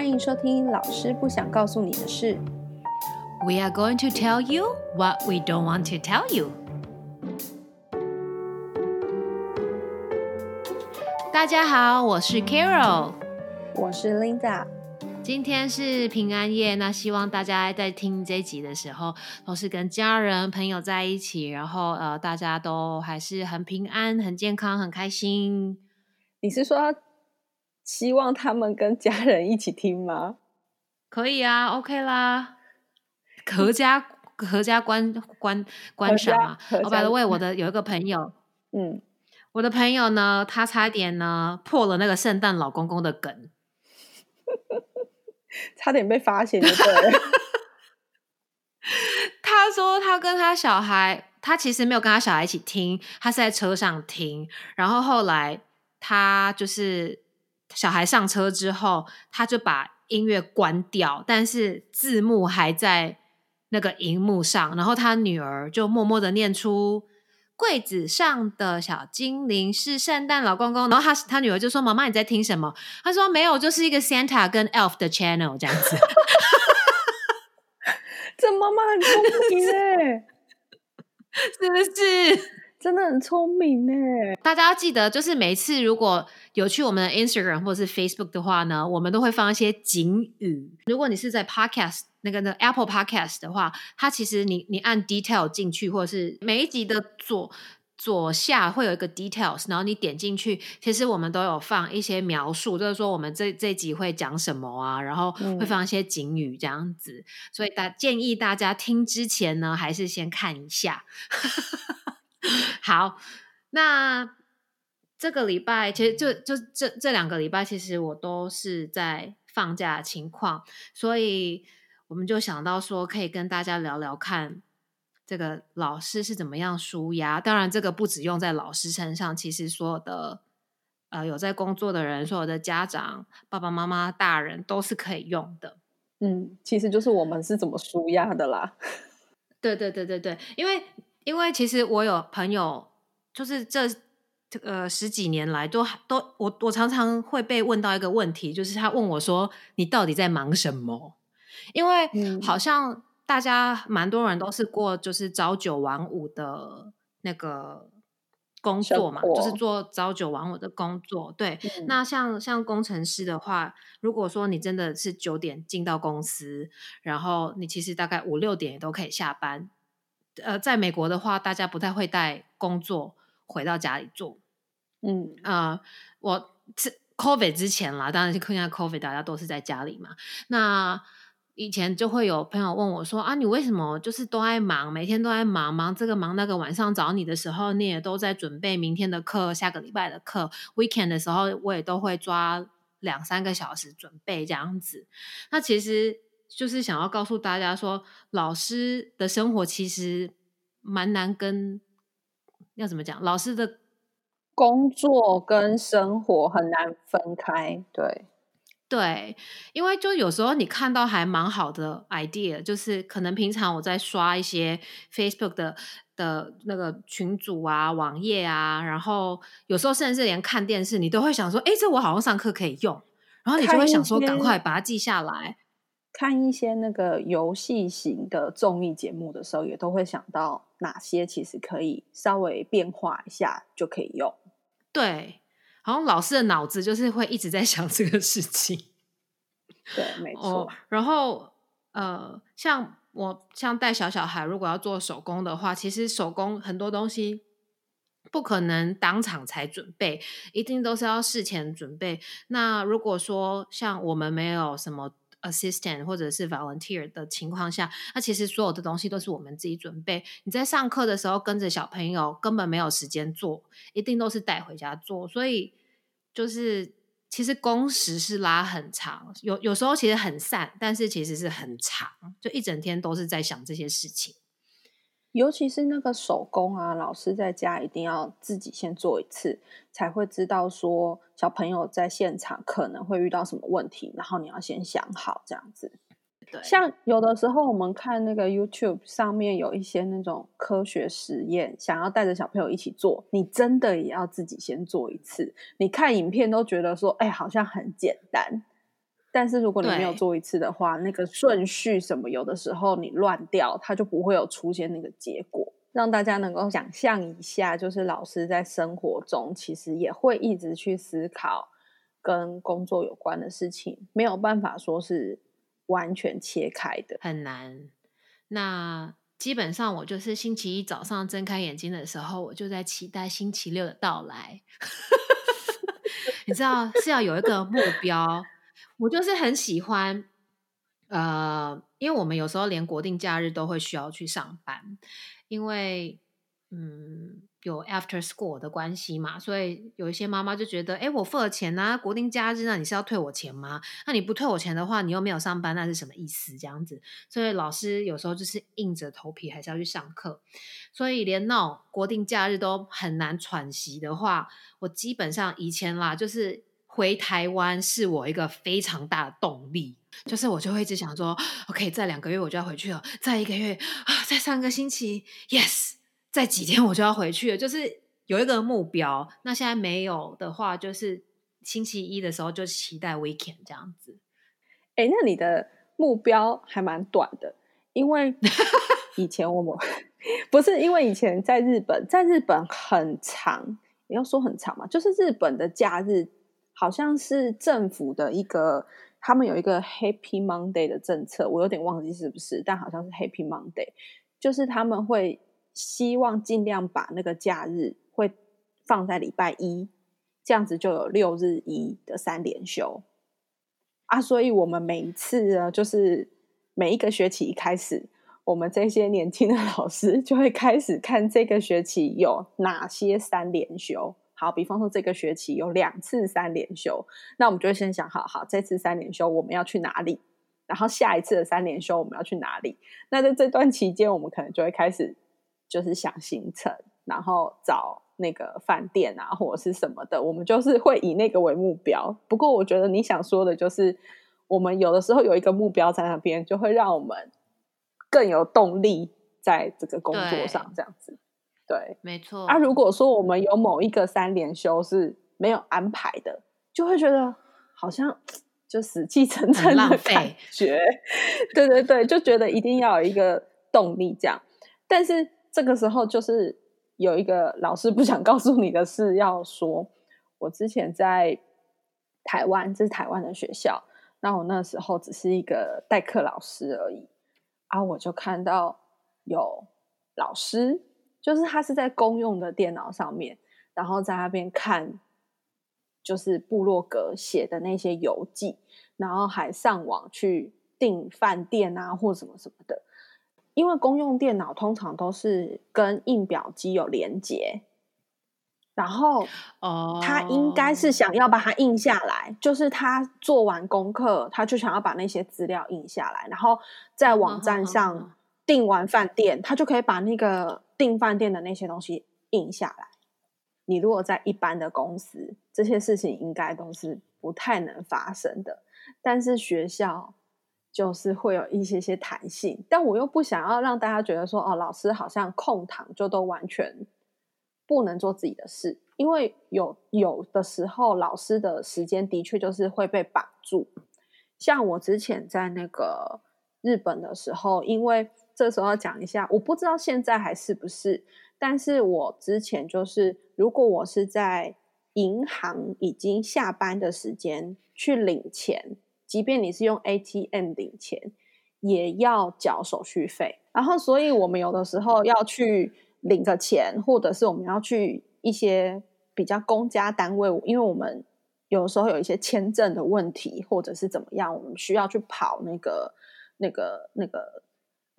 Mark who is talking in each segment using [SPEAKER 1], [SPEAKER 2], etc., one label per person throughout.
[SPEAKER 1] 欢迎收听老师不想告诉你的事。
[SPEAKER 2] We are going to tell you what we don't want to tell you. 大家好，我是 Carol。
[SPEAKER 1] 我是 Linda，
[SPEAKER 2] 今天是平安夜，那希望大家在听这集的时候，都是跟家人朋友在一起，然后呃，大家都还是很平安、很健康、很开心。
[SPEAKER 1] 你是说希望他们跟家人一起听吗？
[SPEAKER 2] 可以啊，OK 啦，合家合家观观观赏啊。
[SPEAKER 1] 合家
[SPEAKER 2] 哦，by the way，我的有一个朋友，
[SPEAKER 1] 嗯，
[SPEAKER 2] 我的朋友呢，他差点呢破了那个圣诞老公公的梗。
[SPEAKER 1] 差点被发现就对了。
[SPEAKER 2] 他说他跟他小孩，他其实没有跟他小孩一起听，他是在车上听。然后后来他就是小孩上车之后，他就把音乐关掉，但是字幕还在那个荧幕上。然后他女儿就默默的念出。柜子上的小精灵是圣诞老公公，然后他他女儿就说：“妈妈你在听什么？”他说：“没有，就是一个 Santa 跟 Elf 的 channel 这样子。”
[SPEAKER 1] 这妈妈很聪明 哎，
[SPEAKER 2] 是不是？
[SPEAKER 1] 真的很聪明哎。
[SPEAKER 2] 大家要记得，就是每一次如果有去我们的 Instagram 或者是 Facebook 的话呢，我们都会放一些警语。如果你是在 Podcast 那个那 Apple Podcast 的话，它其实你你按 Detail 进去，或者是每一集的左左下会有一个 Details，然后你点进去，其实我们都有放一些描述，就是说我们这这集会讲什么啊，然后会放一些警语这样子。所以大建议大家听之前呢，还是先看一下。好，那这个礼拜其实就就这这两个礼拜，其实我都是在放假的情况，所以我们就想到说，可以跟大家聊聊看，这个老师是怎么样舒压。当然，这个不只用在老师身上，其实所有的呃有在工作的人，所有的家长、爸爸妈妈、大人都是可以用的。
[SPEAKER 1] 嗯，其实就是我们是怎么舒压的啦。
[SPEAKER 2] 对对对对对，因为因为其实我有朋友，就是这这个十几年来都都我我常常会被问到一个问题，就是他问我说：“你到底在忙什么？”因为
[SPEAKER 1] 嗯
[SPEAKER 2] 好像大家蛮多人都是过就是朝九晚五的那个工作嘛，就是做朝九晚五的工作。对，
[SPEAKER 1] 嗯
[SPEAKER 2] 那像像工程师的话，如果说你真的是九点进到公司，然后你其实大概五六点也都可以下班。呃，在美国的话，大家不太会带工作回到家里做。
[SPEAKER 1] 嗯
[SPEAKER 2] 呃，我是 COVID 之前啦，当然是现在 COVID 大家都是在家里嘛。那以前就会有朋友问我说：“啊，你为什么就是都在忙，每天都在忙，忙这个忙那个？晚上找你的时候，你也都在准备明天的课、下个礼拜的课。Weekend 的时候，我也都会抓两三个小时准备这样子。那其实就是想要告诉大家说，老师的生活其实蛮难跟要怎么讲，老师的
[SPEAKER 1] 工作跟生活很难分开。对，
[SPEAKER 2] 对，因为就有时候你看到还蛮好的 idea，就是可能平常我在刷一些 Facebook 的的那个群组啊、网页啊，然后有时候甚至连看电视，你都会想说，哎，这我好像上课可以用，然后你就会想说，赶快把它记下来。
[SPEAKER 1] 看一些那个游戏型的综艺节目的时候，也都会想到哪些其实可以稍微变化一下就可以用。
[SPEAKER 2] 对，好像老师的脑子就是会一直在 想这个事情。
[SPEAKER 1] 对，没错。
[SPEAKER 2] 哦，然后呃，像我像带小小孩，如果要做手工的话，其实手工很多东西不可能当场才准备，一定都是要事前准备。那如果说像我们没有什么 assistant 或者是 volunteer 的情况下，那其实所有的东西都是我们自己准备。你在上课的时候跟着小朋友，根本没有时间做，一定都是带回家做，所以就是。其实工时是拉很长，有有时候其实很散，但是其实是很长，就一整天都是在想这些事情。
[SPEAKER 1] 尤其是那个手工啊，老师在家一定要自己先做一次，才会知道说小朋友在现场可能会遇到什么问题，然后你要先想好这样子。
[SPEAKER 2] 对，
[SPEAKER 1] 像有的时候我们看那个 YouTube 上面有一些那种科学实验，想要带着小朋友一起做，你真的也要自己先做一次。你看影片都觉得说，哎，好像很简单，但是如果你没有做一次的话，那个顺序什么，有的时候你乱掉，它就不会有出现那个结果。让大家能够想象一下，就是老师在生活中其实也会一直去思考跟工作有关的事情，没有办法说是完全切开的。
[SPEAKER 2] 很难。那基本上我就是星期一早上睁开眼睛的时候，我就在期待星期六的到来。你知道是要有一个目标，我就是很喜欢，呃，因为我们有时候连国定假日都会需要去上班，因为嗯有 after school 的关系嘛，所以有一些妈妈就觉得，哎，我付了钱啊，国定假日，那你是要退我钱吗？那你不退我钱的话，你又没有上班，那是什么意思？这样子，所以老师有时候就是硬着头皮还是要去上课，所以连那种国定假日都很难喘息的话，我基本上以前啦，就是回台湾是我一个非常大的动力，就是我就会一直想说，OK，再两个月我就要回去了，再一个月啊，再三个星期，Yes，再几天我就要回去了，就是有一个目标。那现在没有的话，就是星期一的时候就期待 weekend 这样子。
[SPEAKER 1] 哎，那你的目标还蛮短的，因为 以前我们不是因为以前在日本，在日本很长，也要说很长嘛，就是日本的假日好像是政府的一个，他们有一个 Happy Monday 的政策，我有点忘记是不是，但好像是 Happy Monday，就是他们会希望尽量把那个假日会放在礼拜一，这样子就有六日一的三连休。啊，所以我们每一次呢，就是每一个学期一开始，我们这些年轻的老师 就会开始看这个学期有哪些三连休。好，比方说这个学期有两次三连休，那我们就会先想好，好，这次三连休我们要去哪里？然后下一次的三连休我们要去哪里？那在这段期间，我们可能就会开始就是想行程，然后找那个饭店啊，或者是什么的，我们就是会以那个为目标。不过，我觉得你想说的就是，我们有的时候有一个目标在那边，就会让我们更有动力在这个工作上，这样子。对，
[SPEAKER 2] 没错。
[SPEAKER 1] 啊，如果说我们有某一个三连休是没有安排的，就会觉得好像就死气沉沉的感觉。对对对，就觉得一定要有一个动力这样。但是这个时候就是有一个老师不想告诉你的事要说。我之前在台湾，这是台湾的学校，那我那时候只是一个代课老师而已。啊，我就看到有老师。就是他是在公用的电脑上面，然后在那边看，就是部落格写的那些游记，然后还上网去订饭店啊或什么什么的。因为公用电脑通常都是跟印表机有连接，然后
[SPEAKER 2] 哦，
[SPEAKER 1] 他应该是想要把它印下来，就是他做完功课，他就想要把那些资料印下来，然后在网站上订完饭店，他就可以把那个。订饭店的那些东西印下来，你如果在一般的公司，这些事情应该都是不太能发生的。但是学校就是会有一些些弹性，但我又不想要让大家觉得说，哦，老师好像空堂就都完全不能做自己的事，因为有有的时候老师的时间的确就是会被绑住。像我之前在那个日本的时候，因为这时候要讲一下，我不知道现在还是不是，但是我之前就是，如果我是在银行已经下班的时间去领钱，即便你是用 ATM 领钱，也要缴手续费。然后，所以我们有的时候要去领个钱，或者是我们要去一些比较公家单位，因为我们有时候有一些签证的问题，或者是怎么样，我们需要去跑那个、那个、那个。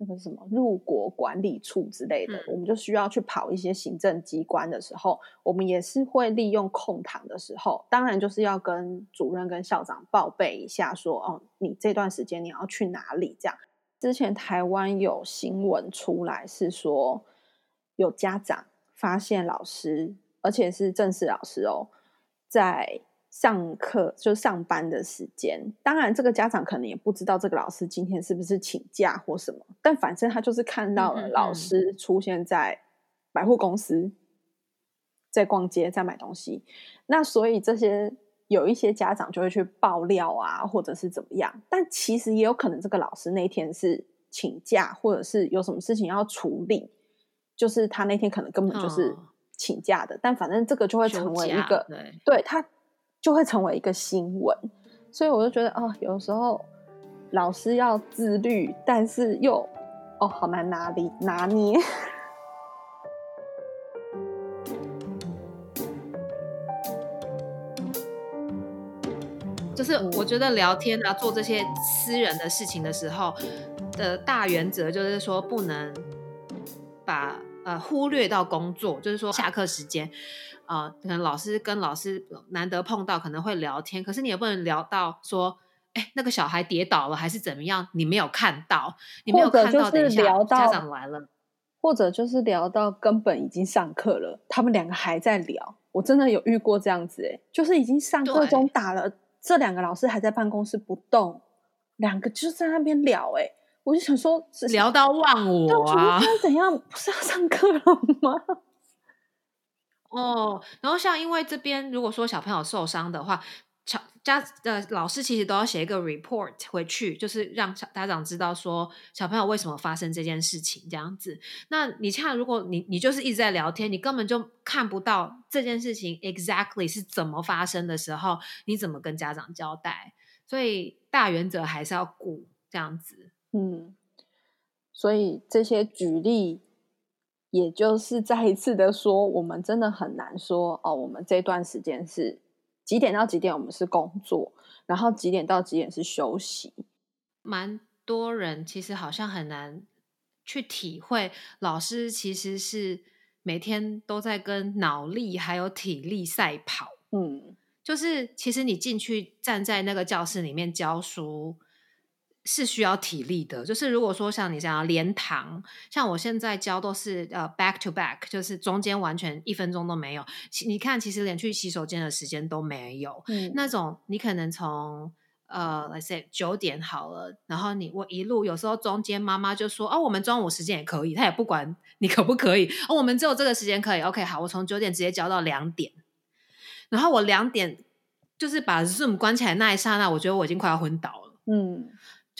[SPEAKER 1] 那个什么入国管理处之类的，我们就需要去跑一些行政机关的时候，我们也是会利用空堂的时候，当然就是要跟主任跟校长报备一下，说哦，你这段时间你要去哪里？这样之前台湾有新闻出来是说，有家长发现老师，而且是正式老师哦，在。上课就上班的时间，当然这个家长可能也不知道这个老师今天是不是请假或什么，但反正他就是看到了老师出现在百货公司，在逛街，在买东西。那所以这些有一些家长就会去爆料啊，或者是怎么样，但其实也有可能这个老师那天是请假，或者是有什么事情要处理，就是他那天可能根本就是请假的，但反正这个就会成为一个，对他就会成为一个新闻，所以我就觉得哦，有时候老师要自律，但是又哦好难拿捏拿捏。
[SPEAKER 2] 就是我觉得聊天啊，做这些私人的事情的时候的大原则，就是说不能把呃忽略到工作。就是说下课时间，呃，可能老师跟老师难得碰到，可能会聊天，可是你也不能聊到说，哎，那个小孩跌倒了还是怎么样，你没有看到，你没有看到，等一下家长来了，
[SPEAKER 1] 或者就是聊到根本已经上课了，他们两个还在聊。我真的有遇过这样子，哎，就是已经上课中打了。这两个老师还在办公室不动，两个就在那边聊。哎，我就想说，
[SPEAKER 2] 聊到忘我啊？
[SPEAKER 1] 怎样？不是要上课了吗？
[SPEAKER 2] 哦，然后像因为这边如果说小朋友受伤的话。家的老师其实都要写一个 report 回去，就是让小家长知道说小朋友为什么发生这件事情这样子。那你像如果你你就是一直在聊天，你根本就看不到这件事情 exactly 是怎么发生的时候，你怎么跟家长交代？所以大原则还是要顾这样子。
[SPEAKER 1] 嗯，所以这些举例，也就是再一次的说，我们真的很难说哦，我们这段时间是。几点到几点我们是工作，然后几点到几点是休息。
[SPEAKER 2] 蛮多人其实好像很难去体会，老师其实是每天都在跟脑力还有体力赛跑。嗯，就是其实你进去站在那个教室里面教书。是需要体力的，就是如果说像你这样连堂，像我现在教都是呃 back to back，就是中间完全一分钟都没有。你看，其实连去洗手间的时间都没有。嗯，那种你可能从呃，let's say 九点好了，然后你我一路有时候中间妈妈就说哦，我们中午时间也可以，她也不管你可不可以。哦，我们只有这个时间可以。OK，好，我从九点直接教到两点，然后我两点就是把 Zoom 关起来那一刹那，我觉得我已经快要昏倒了。嗯。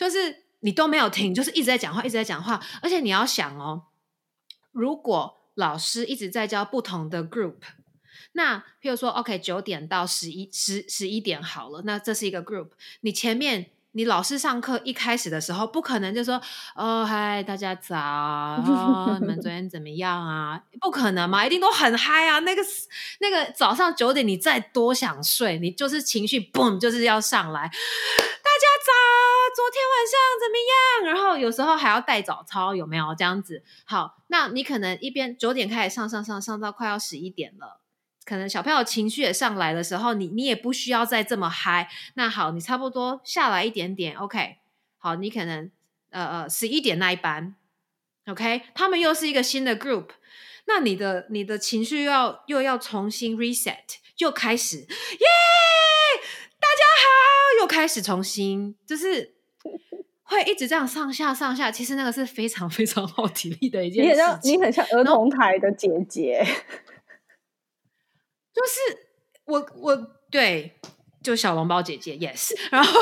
[SPEAKER 2] 就是你都没有停，就是一直在讲话，一直在讲话，而且你要想哦，如果老师一直在教不同的 group，那譬如说，OK，九点到十一十十一点好了，那这是一个 group，你前面。你老师上课一开始的时候，不可能就说：“哦，嗨，大家早，你们昨天怎么样啊？”不可能嘛，一定都很嗨啊！那个那个早上九点，你再多想睡，你就是情绪嘣，就是要上来。昨天晚上怎么样？然后有时候还要带早操，有没有这样子？好，那你可能一边九点开始上上上上到快要十一点了。可能小朋友情绪也上来的时候，你你也不需要再这么嗨。那好，你差不多下来一点点，OK。好，你可能呃呃十一点那一班，OK。他们又是一个新的 group，那你的你的情绪要又要重新 reset，又开始耶，大家好，又开始重新，就是 会一直这样上下上下。其实那个是非常非常耗体力的一件事
[SPEAKER 1] 情。你很像儿童台的姐姐。
[SPEAKER 2] 就是我我对，就小笼包姐姐，yes，然后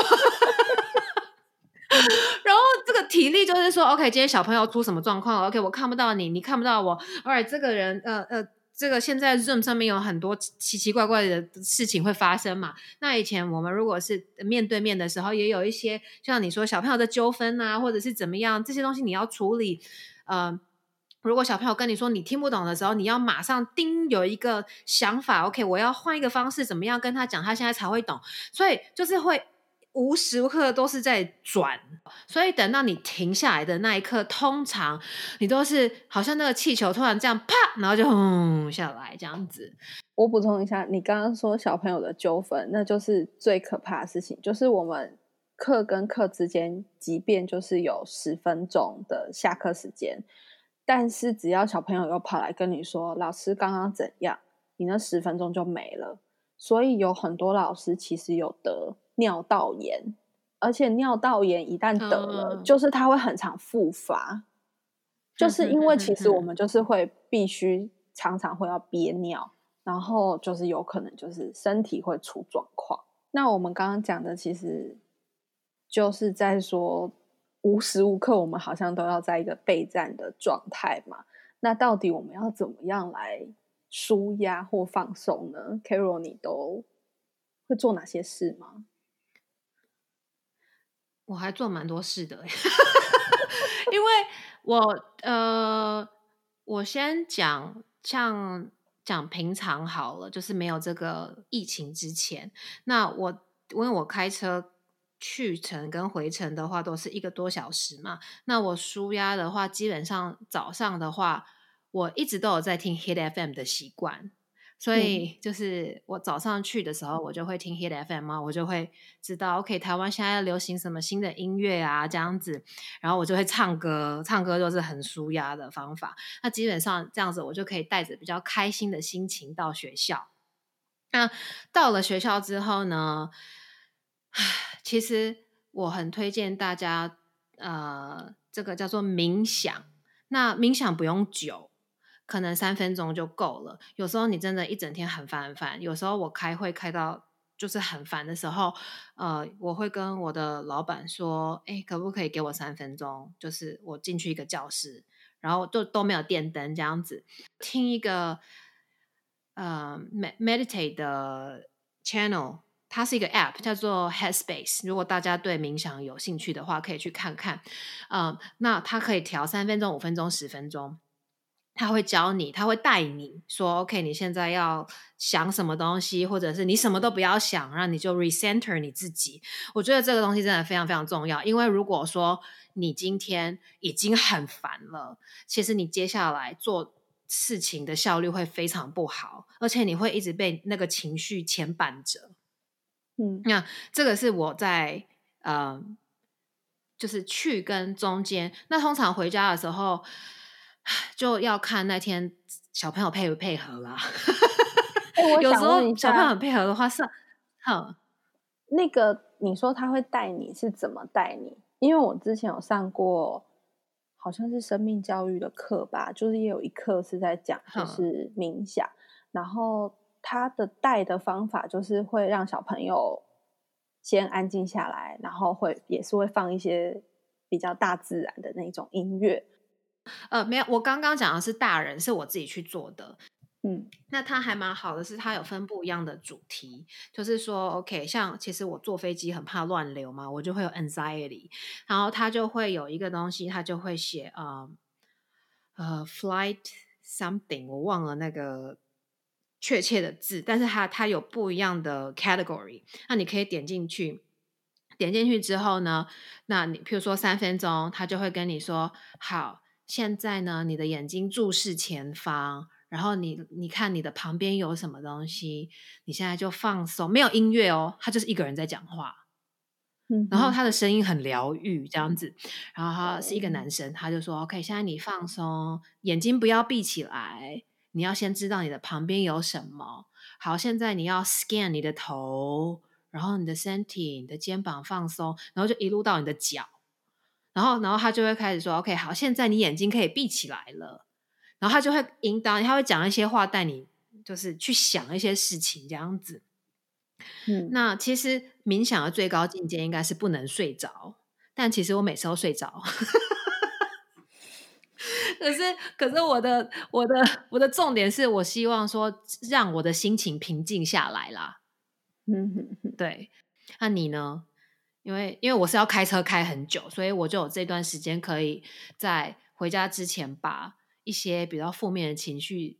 [SPEAKER 2] 然后这个体力就是说，OK，今天小朋友出什么状况？OK，我看不到你，你看不到我，Alright，这个人，呃呃，这个现在 Zoom 上面有很多奇奇怪怪的事情会发生嘛？那以前我们如果是面对面的时候，也有一些像你说小朋友的纠纷啊，或者是怎么样，这些东西你要处理，呃。如果小朋友跟你说你听不懂的时候，你要马上叮有一个想法，OK，我要换一个方式，怎么样跟他讲，他现在才会懂。所以就是会无时无刻都是在转。所以等到你停下来的那一刻，通常你都是好像那个气球突然这样啪，然后就轰下来这样子。
[SPEAKER 1] 我补充一下，你刚刚说小朋友的纠纷，那就是最可怕的事情，就是我们课跟课之间，即便就是有十分钟的下课时间。但是只要小朋友又跑来跟你说老师刚刚怎样，你那十分钟就没了。所以有很多老师其实有得尿道炎，而且尿道炎一旦得了，就是它会很常复发，就是因为其实我们就是会必须常常会要憋尿，然后就是有可能就是身体会出状况。那我们刚刚讲的其实就是在说，无时无刻我们好像都要在一个备战的状态嘛。那到底我们要怎么样来舒压或放松呢？Carol，你都会做哪些事吗？
[SPEAKER 2] 我还做蛮多事的，因为我呃，我先讲像讲平常好了，就是没有这个疫情之前，那我因为我开车去程跟回程的话都是一个多小时嘛，那我舒压的话，基本上早上的话，我一直都有在听 Hit FM 的习惯。所以就是我早上去的时候，我就会听 Hit FM 啊，我就会知道 OK 台湾现在流行什么新的音乐啊这样子，然后我就会唱歌，唱歌就是很舒压的方法。那基本上这样子，我就可以带着比较开心的心情到学校。那到了学校之后呢，其实我很推荐大家，呃，这个叫做冥想。那冥想不用久。可能三分钟就够了。有时候你真的一整天很烦很烦。有时候我开会开到就是很烦的时候，呃，我会跟我的老板说：“哎，可不可以给我三分钟？就是我进去一个教室，然后都都没有电灯，这样子听一个呃 meditate 的 channel，它是一个 app，叫做 Headspace。如果大家对冥想有兴趣的话，可以去看看。嗯，那它可以调三分钟、五分钟、十分钟。”他会教你，他会带你说：“OK，你现在要想什么东西，或者是你什么都不要想，让你就 recenter 你自己。”我觉得这个东西真的非常非常重要，因为如果说你今天已经很烦了，其实你接下来做事情的效率会非常不好，而且你会一直被那个情绪牵绊着。嗯，那这个是我在呃，就是去跟中间，那通常回家的时候。就要看那天小朋友配不配合啦。有时候小朋友很配合的话，是，哼，
[SPEAKER 1] 那个你说他会带你是怎么带你？因为我之前有上过，好像是生命教育的课吧，就是也有一课是在讲就是冥想，然后他的带的方法就是会让小朋友先安静下来，然后会也是会放一些比较大自然的那种音乐。
[SPEAKER 2] 呃，没有，我刚刚讲的是大人，是我自己去做的。嗯，那它还蛮好的，是它有分不一样的主题，就是说，OK，像其实我坐飞机很怕乱流嘛，我就会有 anxiety，然后它就会有一个东西，它就会写啊呃 flight something，我忘了那个确切的字，但是它它有不一样的 category，那你可以点进去，点进去之后呢，那你譬如说三分钟，它就会跟你说好。现在呢，你的眼睛注视前方，然后你你看你的旁边有什么东西，你现在就放松，没有音乐哦，他就是一个人在讲话，嗯，然后他的声音很疗愈，这样子，然后他是一个男生，他就说：“OK，现在你放松，眼睛不要闭起来，你要先知道你的旁边有什么。好，现在你要 scan 你的头，然后你的身体，你的肩膀放松，然后就一路到你的脚。”然后，然后他就会开始说：“OK，好，现在你眼睛可以闭起来了。”然后他就会引导，他会讲一些话，带你就是去想一些事情，这样子。嗯，那其实冥想的最高境界应该是不能睡着，但其实我每次都睡着。可是，可是我的我的我的重点是我希望说让我的心情平静下来啦。嗯，对。那你呢？因为因为我是要开车开很久，所以我就有这段时间可以在回家之前把一些比较负面的情绪，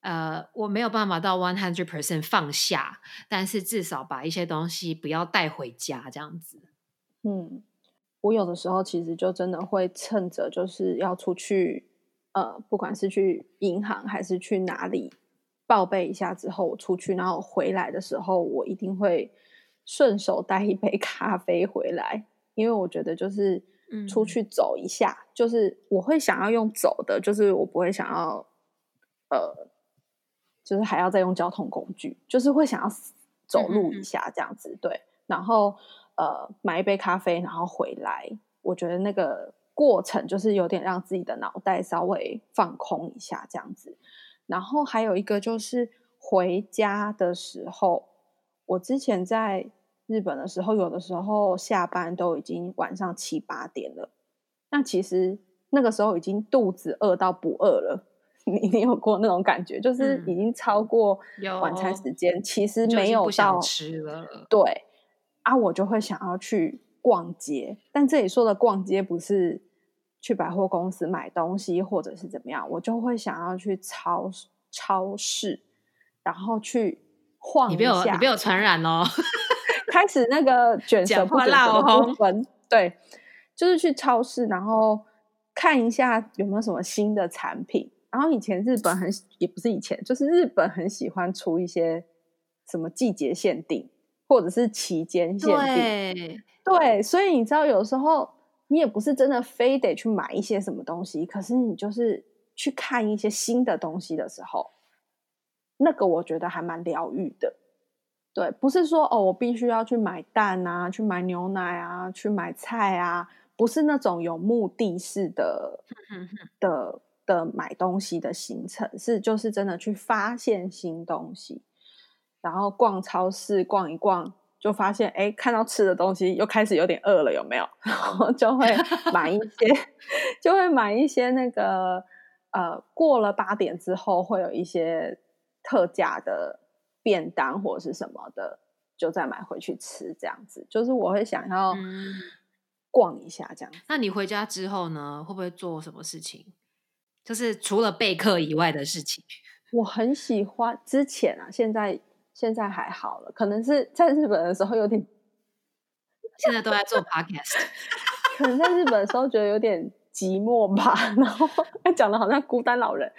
[SPEAKER 2] 呃，我没有办法到 one hundred percent 放下，但是至少把一些东西不要带回家这样子。
[SPEAKER 1] 嗯，我有的时候其实就真的会趁着就是要出去，呃，不管是去银行还是去哪里报备一下之后，我出去然后回来的时候，我一定会。顺手带一杯咖啡回来，因为我觉得就是出去走一下，就是我会想要用走的，就是我不会想要，呃，就是还要再用交通工具，就是会想要走路一下这样子，对。然后呃，买一杯咖啡，然后回来，我觉得那个过程就是有点让自己的脑袋稍微放空一下这样子。然后还有一个就是回家的时候，我之前在日本的时候，有的时候下班都已经晚上七八点了，那其实那个时候已经肚子饿到不饿了。你你有过那种感觉，就是已经超过晚餐时间，其实没有到
[SPEAKER 2] 吃了。
[SPEAKER 1] 对啊，我就会想要去逛街，但这里说的逛街不是去百货公司买东西或者是怎么样，我就会想要去超超市，然后去晃一
[SPEAKER 2] 下。你被我传染哦，
[SPEAKER 1] 开始那个卷舌不卷舌的部分，对，就是去超市，然后看一下有没有什么新的产品。然后以前日本很也不是以前，就是日本很喜欢出一些什么季节限定或者是期间限定，对，所以你知道有时候你也不是真的非得去买一些什么东西，可是你就是去看一些新的东西的时候，那个我觉得还蛮疗愈的。对，不是说哦我必须要去买蛋啊，去买牛奶啊，去买菜啊，不是那种有目的式的的。的买东西的行程是，就是真的去发现新东西，然后逛超市逛一逛，就发现哎，看到吃的东西又开始有点饿了，有没有？然后就会买一些，就会买一些那个呃，过了八点之后会有一些特价的便当或者是什么的，就再买回去吃，这样子。就是我会想要逛一下这样。
[SPEAKER 2] 那你回家之后呢，会不会做什么事情？就是除了备课以外的事情，
[SPEAKER 1] 我很喜欢。之前啊，现在现在还好了，可能是在日本的时候有点，
[SPEAKER 2] 现在都在做 podcast，
[SPEAKER 1] 可能在日本的时候觉得有点寂寞吧。然后讲的好像孤单老人。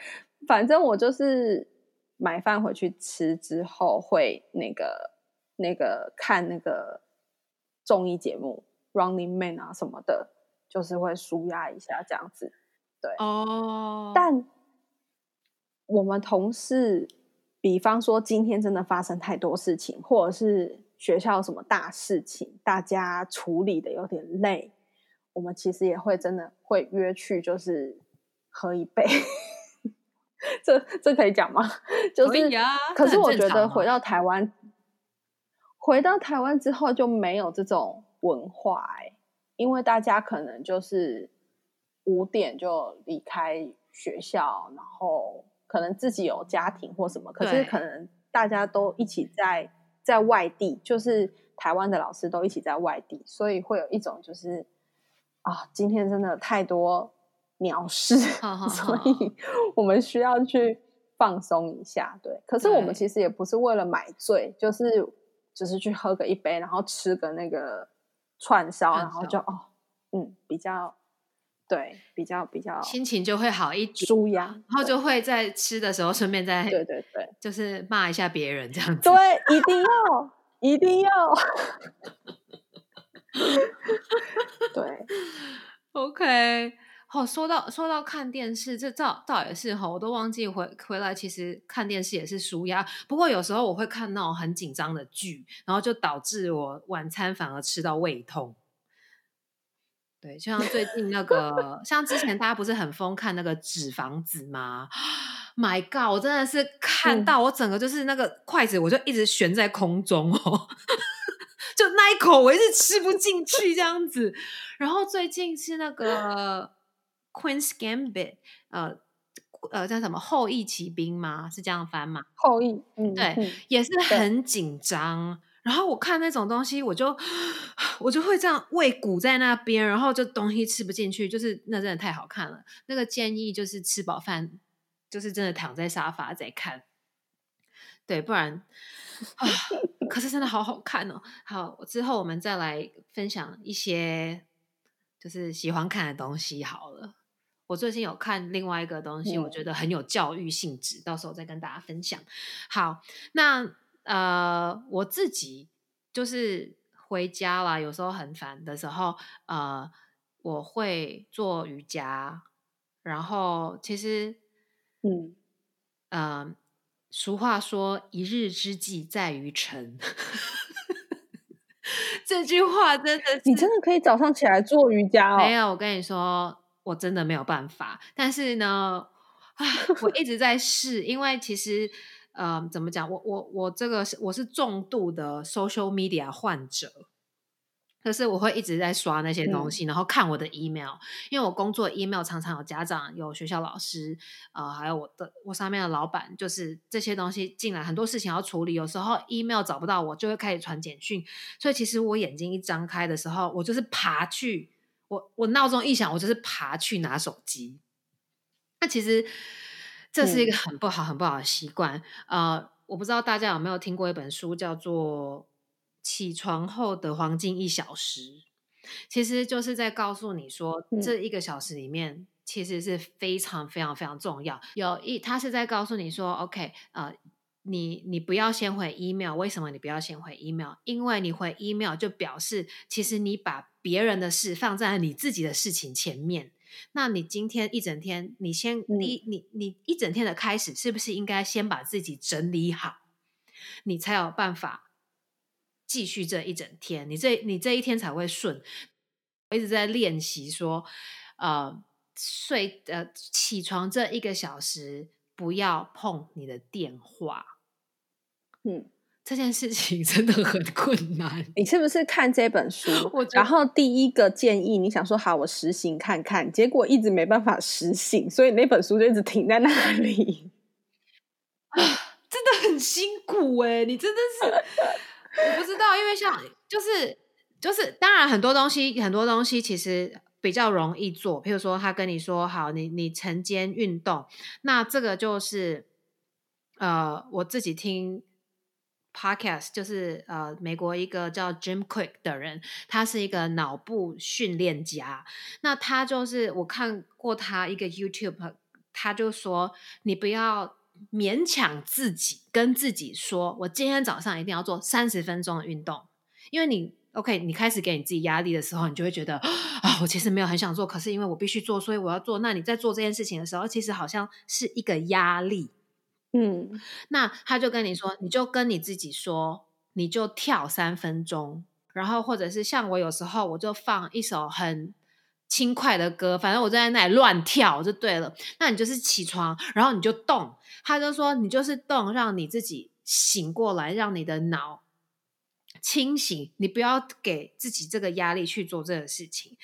[SPEAKER 1] 反正我就是买饭回去吃之后，会那个那个看那个综艺节目《Running Man》啊什么的，就是会舒压一下这样子。对
[SPEAKER 2] 哦，
[SPEAKER 1] 但我们同事，比方说今天真的发生太多事情，或者是学校什么大事情，大家处理的有点累，我们其实也会真的会约去，就是喝一杯。这这可以讲吗？可
[SPEAKER 2] 以啊。
[SPEAKER 1] 可是我觉得回到台湾，回到台湾之后就没有这种文化哎，因为大家可能就是。五点就离开学校，然后可能自己有家庭或什么，可是可能大家都一起在在外地，就是台湾的老师都一起在外地，所以会有一种就是啊，今天真的太多鸟事，所以我们需要去放松一下。对，可是我们其实也不是为了买醉，就是只是去喝个一杯，然后吃个那个串烧，然后就哦，嗯，比较。对，比较比较
[SPEAKER 2] 心情就会好一点，
[SPEAKER 1] 舒压，
[SPEAKER 2] 然后就会在吃的时候顺便再
[SPEAKER 1] 对对对，
[SPEAKER 2] 就是骂一下别人这样子。
[SPEAKER 1] 对，一定要，一定要。对
[SPEAKER 2] ，OK。哦，说到说到看电视，这倒倒也是哈，我都忘记回回来，其实看电视也是舒压。不过有时候我会看那种很紧张的剧，然后就导致我晚餐反而吃到胃痛。对，就像最近那个，像之前大家不是很疯看那个纸房子吗？My God，我真的是看到我整个就是那个筷子，我就一直悬在空中哦，就那一口我一直吃不进去这样子。然后最近是那个 Queen's Gambit，呃呃叫什么后羿骑兵吗？是这样翻吗？
[SPEAKER 1] 后羿，嗯，
[SPEAKER 2] 对，也是很紧张。然后我看那种东西，我就我就会这样胃鼓在那边，然后就东西吃不进去，就是那真的太好看了。那个建议就是吃饱饭，就是真的躺在沙发在看，对，不然啊，可是真的好好看哦。好，之后我们再来分享一些就是喜欢看的东西好了。我最近有看另外一个东西，我觉得很有教育性质，到时候再跟大家分享。好，那。呃，我自己就是回家啦，有时候很烦的时候，呃，我会做瑜伽。然后其实，
[SPEAKER 1] 嗯，
[SPEAKER 2] 呃，俗话说“一日之计在于晨”，这句话真的，
[SPEAKER 1] 你真的可以早上起来做瑜伽哦？
[SPEAKER 2] 没有，我跟你说，我真的没有办法。但是呢。啊，我一直在试，因为其实呃，怎么讲，我我我这个是我是重度的 social media 患者。可是我会一直在刷那些东西，然后看我的 email，因为我工作 email 常常有家长、有学校老师，呃，还有我的我上面的老板，就是这些东西进来，很多事情要处理，有时候 email 找不到我，就会开始传简讯。所以其实我眼睛一张开的时候，我就是爬去，我我闹钟一响，我就是爬去拿手机。那其实这是一个很不好、很不好的习惯。呃，我不知道大家有没有听过一本书，叫做。起床后的黄金一小时，其实就是在告诉你说，这一个小时里面其实是非常非常非常重要。有一，他是在告诉你说，OK，呃，你你不要先回 email，为什么你不要先回 email？因为你回 email 就表示，其实你把别人的事放在你自己的事情前面。那你今天一整天，你先你你你一整天的开始，是不是应该先把自己整理好，你才有办法？继续这一整天，你这你这一天才会顺。我一直在练习说，呃，睡呃起床这一个小时不要碰你的电话。嗯，这件事情 真的很困难。
[SPEAKER 1] 你是不是看这本书？然后第一个建议你想说好，我实行看看，结果一直没办法实行，所以那本书就一直停在那里。
[SPEAKER 2] 啊，真的很辛苦哎，你真的是。我不知道，因为像就是就是，当然很多东西很多东西其实比较容易做。譬如说，他跟你说好，你你晨间运动，那这个就是呃，我自己听 podcast，就是呃，美国一个叫 Jim Quick 的人，他是一个脑部训练家。那他就是我看过他一个 YouTube，他就说你不要。勉强自己跟自己说，我今天早上一定要做三十分钟的运动，因为你 OK，你开始给你自己压力的时候，你就会觉得啊，我其实没有很想做，可是因为我必须做，所以我要做。那你在做这件事情的时候，其实好像是一个压力。嗯，那他就跟你说，你就跟你自己说，你就跳三分钟，然后或者是像我有时候我就放一首很。轻快的歌，反正我就在那里乱跳就对了。那你就是起床，然后你就动。他就说你就是动，让你自己醒过来，让你的脑清醒。你不要给自己这个压力去做这个事情。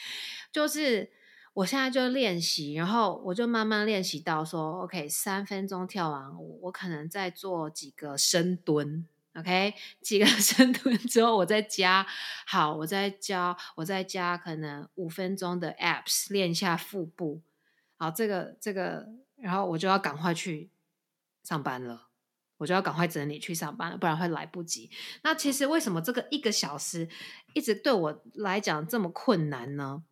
[SPEAKER 2] 就是我现在就练习，然后我就慢慢练习到说，OK，三分钟跳完舞，我可能再做几个深蹲。OK，几个深蹲之后，我再加好，我再加，我再加可能五分钟的 Apps 练一下腹部。好，这个这个，然后我就要赶快去上班了，我就要赶快整理去上班了，不然会来不及。那其实为什么这个一个小时一直对我来讲这么困难呢？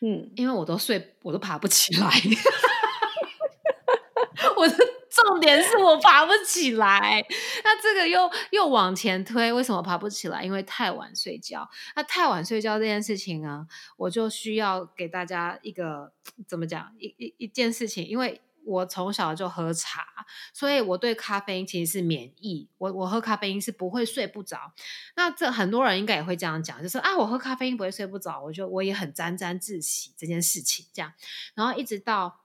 [SPEAKER 2] 嗯，因为我都睡，我都爬不起来，我的。重点是我爬不起来，那这个又又往前推，为什么爬不起来？因为太晚睡觉。那太晚睡觉这件事情啊，我就需要给大家一个怎么讲一一一件事情，因为我从小就喝茶，所以我对咖啡因其实是免疫。我我喝咖啡因是不会睡不着。那这很多人应该也会这样讲，就是啊，我喝咖啡因不会睡不着，我就我也很沾沾自喜这件事情这样。然后一直到。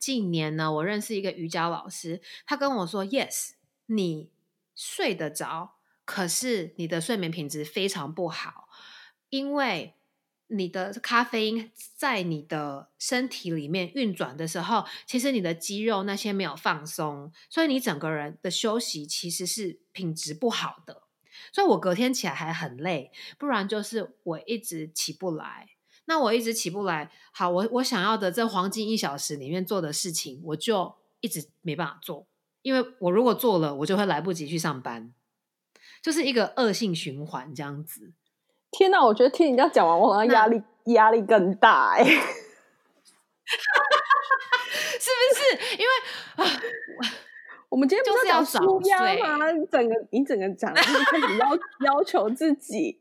[SPEAKER 2] 近年呢，我认识一个瑜伽老师，他跟我说：“Yes，你睡得着，可是你的睡眠品质非常不好，因为你的咖啡因在你的身体里面运转的时候，其实你的肌肉那些没有放松，所以你整个人的休息其实是品质不好的。所以我隔天起来还很累，不然就是我一直起不来。”那我一直起不来，好，我我想要的这黄金一小时里面做的事情，我就一直没办法做，因为我如果做了，我就会来不及去上班，就是一个恶性循环这样子。
[SPEAKER 1] 天哪，我觉得听人家讲完，我好像压力压力更大哎，是
[SPEAKER 2] 不是？因为啊，
[SPEAKER 1] 我们今天就是要舒压吗？整个你整个讲就是开始要 要求自己。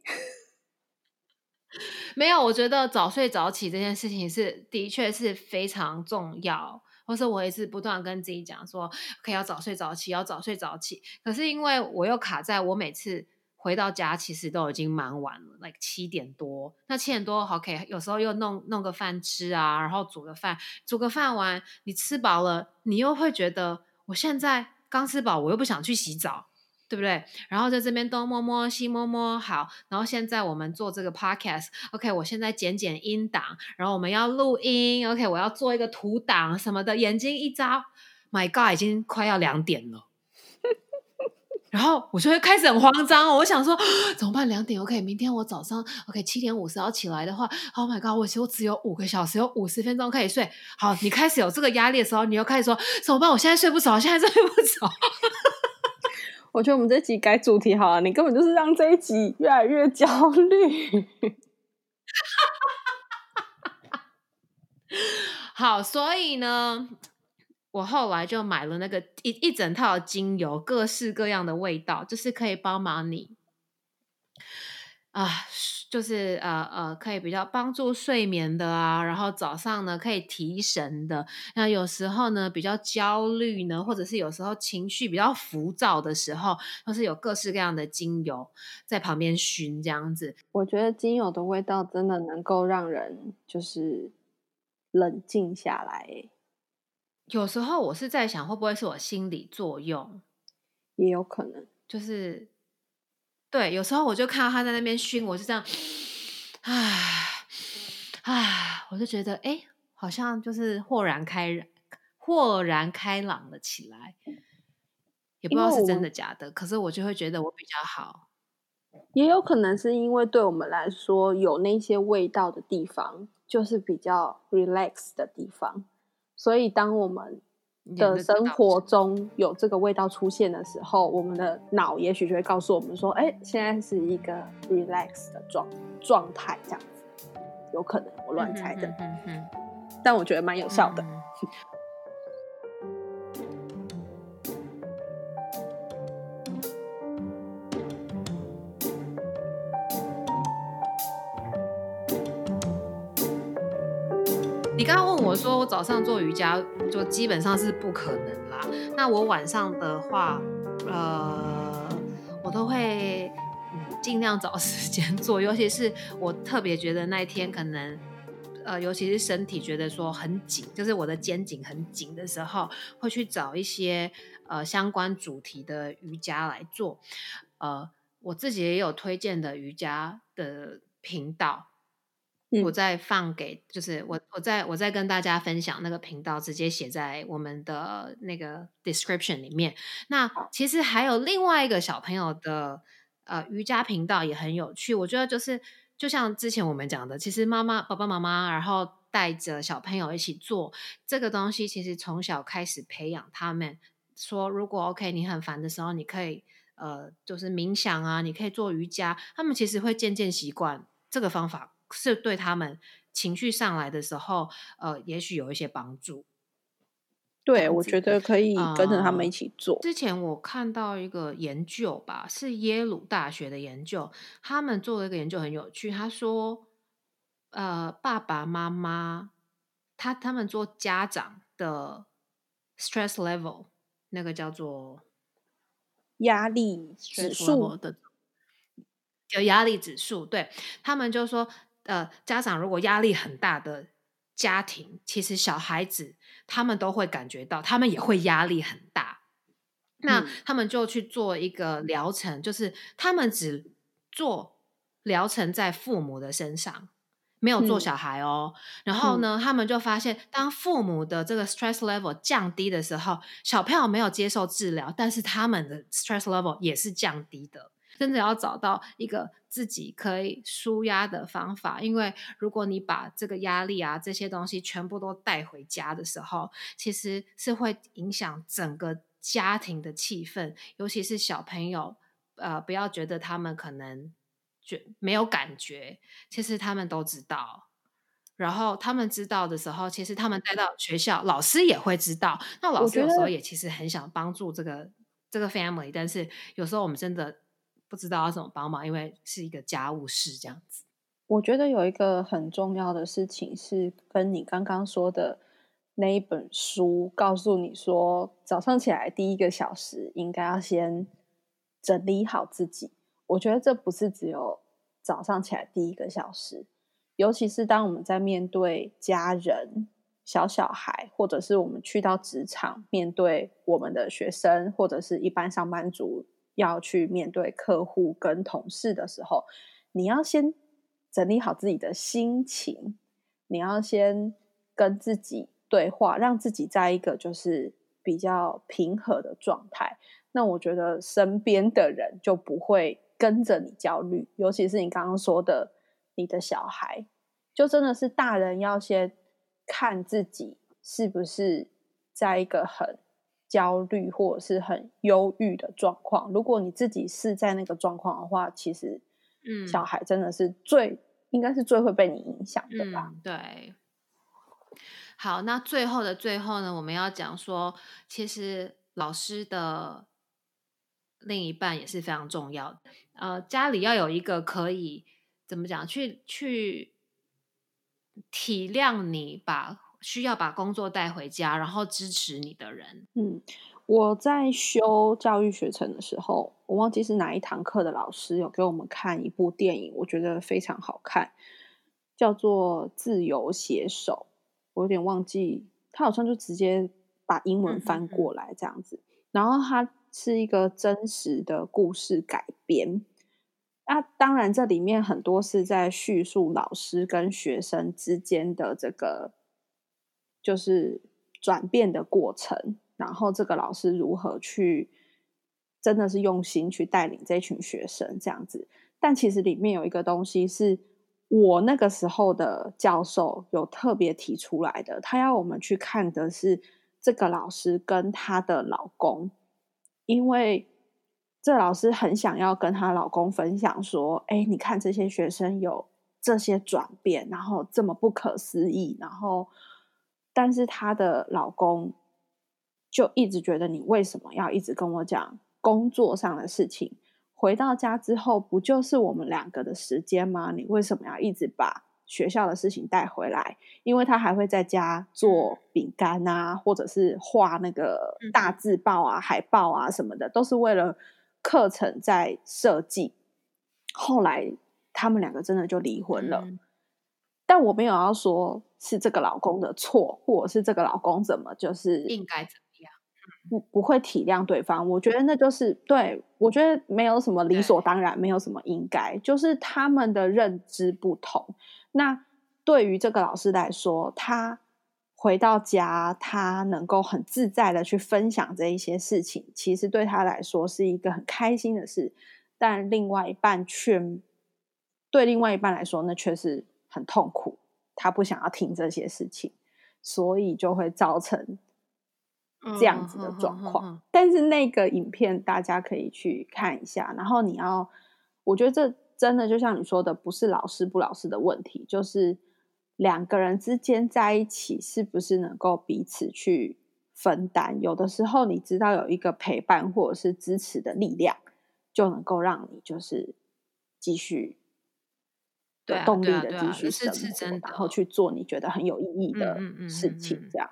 [SPEAKER 2] 没有，我觉得早睡早起这件事情是的确是非常重要，或是我也是不断跟自己讲说，可以要早睡早起，要早睡早起。可是因为我又卡在我每次回到家其实都已经蛮晚了，like 七点多。那七点多，OK，有时候又弄弄个饭吃啊，然后煮个饭，煮个饭完，你吃饱了，你又会觉得我现在刚吃饱，我又不想去洗澡，对不对？然后在这边东摸摸西摸摸，好，然后现在我们做这个 podcast，OK，我现在剪剪音档，然后我们要录音，OK，我要做一个图档什么的，眼睛一眨，My God，已经快要两点了。然后我就会开始很慌张，我想说怎么办？两点 OK，明天我早上 OK 七点五十要起来的话，Oh my God，我我只有五个小时，有五十分钟可以睡。好，你开始有这个压力的时候，你又开始说怎么办？我现在睡不着，现在睡不着。
[SPEAKER 1] 我觉得我们这集改主题好了，你根本就是让这一集越来越焦虑。
[SPEAKER 2] 好，所以呢。我后来就买了那个一一整套精油，各式各样的味道，就是可以帮忙你啊，就是呃呃，可以比较帮助睡眠的啊，然后早上呢可以提神的。那有时候呢比较焦虑呢，或者是有时候情绪比较浮躁的时候，都是有各式各样的精油在旁边熏这样子。
[SPEAKER 1] 我觉得精油的味道真的能够让人就是冷静下来。
[SPEAKER 2] 有时候我是在想，会不会是我心理作用？
[SPEAKER 1] 也有可能，
[SPEAKER 2] 就是对。有时候我就看到他在那边熏，我就这样，唉唉，我就觉得哎，好像就是豁然开豁然开朗了起来。也不知道是真的假的，可是我就会觉得我比较好。
[SPEAKER 1] 也有可能是因为对我们来说，有那些味道的地方，就是比较 relax 的地方。所以，当我们的生活中有这个味道出现的时候，我们的脑也许就会告诉我们说：“哎，现在是一个 relax 的状状态，这样子。”有可能我乱猜的，但我觉得蛮有效的。
[SPEAKER 2] 你刚刚问我说，我早上做瑜伽就基本上是不可能啦。那我晚上的话，呃，我都会尽量找时间做，尤其是我特别觉得那一天可能，呃，尤其是身体觉得说很紧，就是我的肩颈很紧的时候，会去找一些呃相关主题的瑜伽来做。呃，我自己也有推荐的瑜伽的频道。我再放给，就是我我再我再跟大家分享那个频道，直接写在我们的那个 description 里面。那其实还有另外一个小朋友的呃瑜伽频道也很有趣，我觉得就是就像之前我们讲的，其实妈妈爸爸妈妈然后带着小朋友一起做这个东西，其实从小开始培养他们，说如果 OK 你很烦的时候，你可以呃就是冥想啊，你可以做瑜伽，他们其实会渐渐习惯这个方法。是对他们情绪上来的时候，呃，也许有一些帮助。
[SPEAKER 1] 对，我觉得可以跟着他们一起做。
[SPEAKER 2] 之前我看到一个研究吧，是耶鲁大学的研究，他们做了一个研究很有趣。他说，呃，爸爸妈妈他他们做家长的 stress level，那个叫做
[SPEAKER 1] 压力指数的，
[SPEAKER 2] 有压力指数，对他们就说。呃，家长如果压力很大的家庭，其实小孩子他们都会感觉到，他们也会压力很大。那他们就去做一个疗程，就是他们只做疗程在父母的身上，没有做小孩哦。然后呢，他们就发现，当父母的这个 stress level 降低的时候，小朋友没有接受治疗，但是他们的 stress level 也是降低的。真的要找到一个自己可以舒压的方法，因为如果你把这个压力啊这些东西全部都带回家的时候，其实是会影响整个家庭的气氛，尤其是小朋友，呃，不要觉得他们可能觉没有感觉，其实他们都知道。然后他们知道的时候，其实他们带到学校，老师也会知道。那老师有时候也其实很想帮助这个这个 family，但是有时候我们真的。不知道要怎么帮忙，因为是一个家务事这样子。
[SPEAKER 1] 我觉得有一个很重要的事情是跟你刚刚说的那一本书告诉你说，早上起来第一个小时应该要先整理好自己。我觉得这不是只有早上起来第一个小时，尤其是当我们在面对家人、小小孩，或者是我们去到职场面对我们的学生，或者是一般上班族要去面对客户跟同事的时候，你要先整理好自己的心情，你要先跟自己对话，让自己在一个就是比较平和的状态。那我觉得身边的人就不会跟着你焦虑，尤其是你刚刚说的你的小孩，就真的是大人要先看自己是不是在一个很焦虑或者是很忧郁的状况。如果你自己是在那个状况的话，其实，嗯，小孩真的是最应该是最会被你影响的吧？
[SPEAKER 2] 对。好，那最后的最后呢，我们要讲说，其实老师的。另一半也是非常重要的。呃，家里要有一个可以怎么讲，去去体谅你，把需要把工作带回家，然后支持你的人。
[SPEAKER 1] 嗯，我在修教育学程的时候，我忘记是哪一堂课的老师有给我们看一部电影，我觉得非常好看，叫做《自由写手》。我有点忘记，他好像就直接把英文翻过来这样子，然后他。是一个真实的故事改编，那当然这里面很多是在叙述老师跟学生之间的这个就是转变的过程，然后这个老师如何去真的是用心去带领这群学生这样子。但其实里面有一个东西是我那个时候的教授有特别提出来的，他要我们去看的是这个老师跟她的老公。因为这老师很想要跟她老公分享说：“哎，你看这些学生有这些转变，然后这么不可思议。”然后，但是她的老公就一直觉得你为什么要一直跟我讲工作上的事情？回到家之后，不就是我们两个的时间吗？你为什么要一直把？学校的事情带回来，因为他还会在家做饼干啊，或者是画那个大字报啊、海报啊什么的，都是为了课程在设计。后来他们两个真的就离婚了，但我没有要说是这个老公的错，或者是这个老公怎么就是
[SPEAKER 2] 应该怎么样，
[SPEAKER 1] 不不会体谅对方。我觉得那就是对我觉得没有什么理所当然，没有什么应该，就是他们的认知不同。那对于这个老师来说，他回到家，他能够很自在的去分享这一些事情，其实对他来说是一个很开心的事。但另外一半却对另外一半来说，那却是很痛苦。他不想要听这些事情，所以就会造成这样子的状况。但是那个影片大家可以去看一下，然后你要，我觉得这。真的就像你说的，不是老师不老师的问题，就是两个人之间在一起是不是能够彼此去分担。有的时候，你知道有一个陪伴或者是支持的力量，就能够让你就是继续
[SPEAKER 2] 有
[SPEAKER 1] 动力的继续生活，然后去做你觉得很有意义的事情，这样。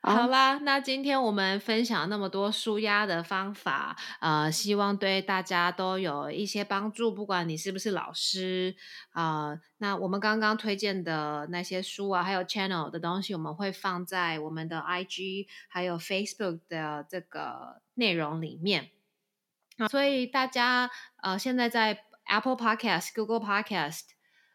[SPEAKER 2] 好啦，那今天我们分享那么多舒压的方法，呃，希望对大家都有一些帮助。不管你是不是老师，啊，那我们刚刚推荐的那些书啊，还有 channel 的东西，我们会放在我们的 IG 还有 Facebook 的这个内容里面。所以大家呃，现在在 Apple Podcast、Google Podcast、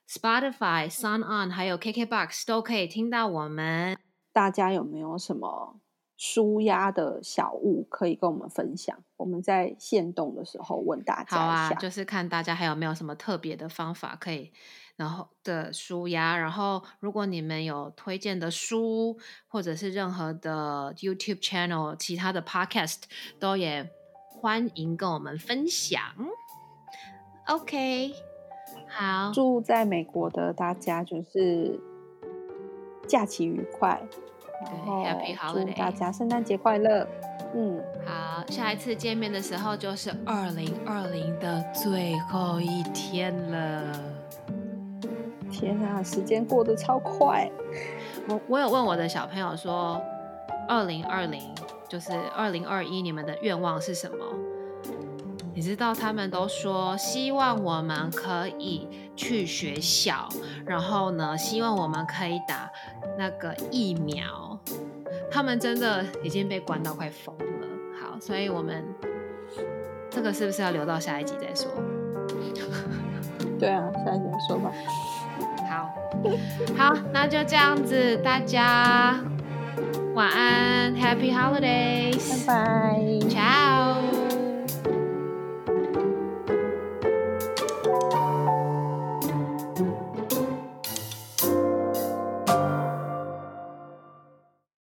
[SPEAKER 2] Spotify、Sun On 还有 KKBox 都可以听到我们。
[SPEAKER 1] 大家有没有什么舒压的小物可以跟我们分享？我们在限动的时候问大家
[SPEAKER 2] 一下，就是看大家还有没有什么特别的方法可以，然后的舒压。然后，如果你们有推荐的书，或者是任何的 YouTube channel、其他的 Podcast，都也欢迎跟我们分享。OK，好，
[SPEAKER 1] 祝在美国的大家就是假期愉快。
[SPEAKER 2] Happy Holiday！
[SPEAKER 1] 祝大家圣诞节快乐。嗯，
[SPEAKER 2] 好，下一次见面的时候就是二零二零的最后一天了。
[SPEAKER 1] 天啊，时间过得超快。
[SPEAKER 2] 我我有问我的小朋友说，二零二零就是二零二一，你们的愿望是什么？你知道他们都说希望我们可以去学校，然后呢，希望我们可以打那个疫苗。他们真的已经被关到快疯了。好，所以我们这个是不是要留到下一集再说？
[SPEAKER 1] 对啊，下一集再说吧。
[SPEAKER 2] 好，好，那就这样子，大家晚安，Happy Holidays，
[SPEAKER 1] 拜拜。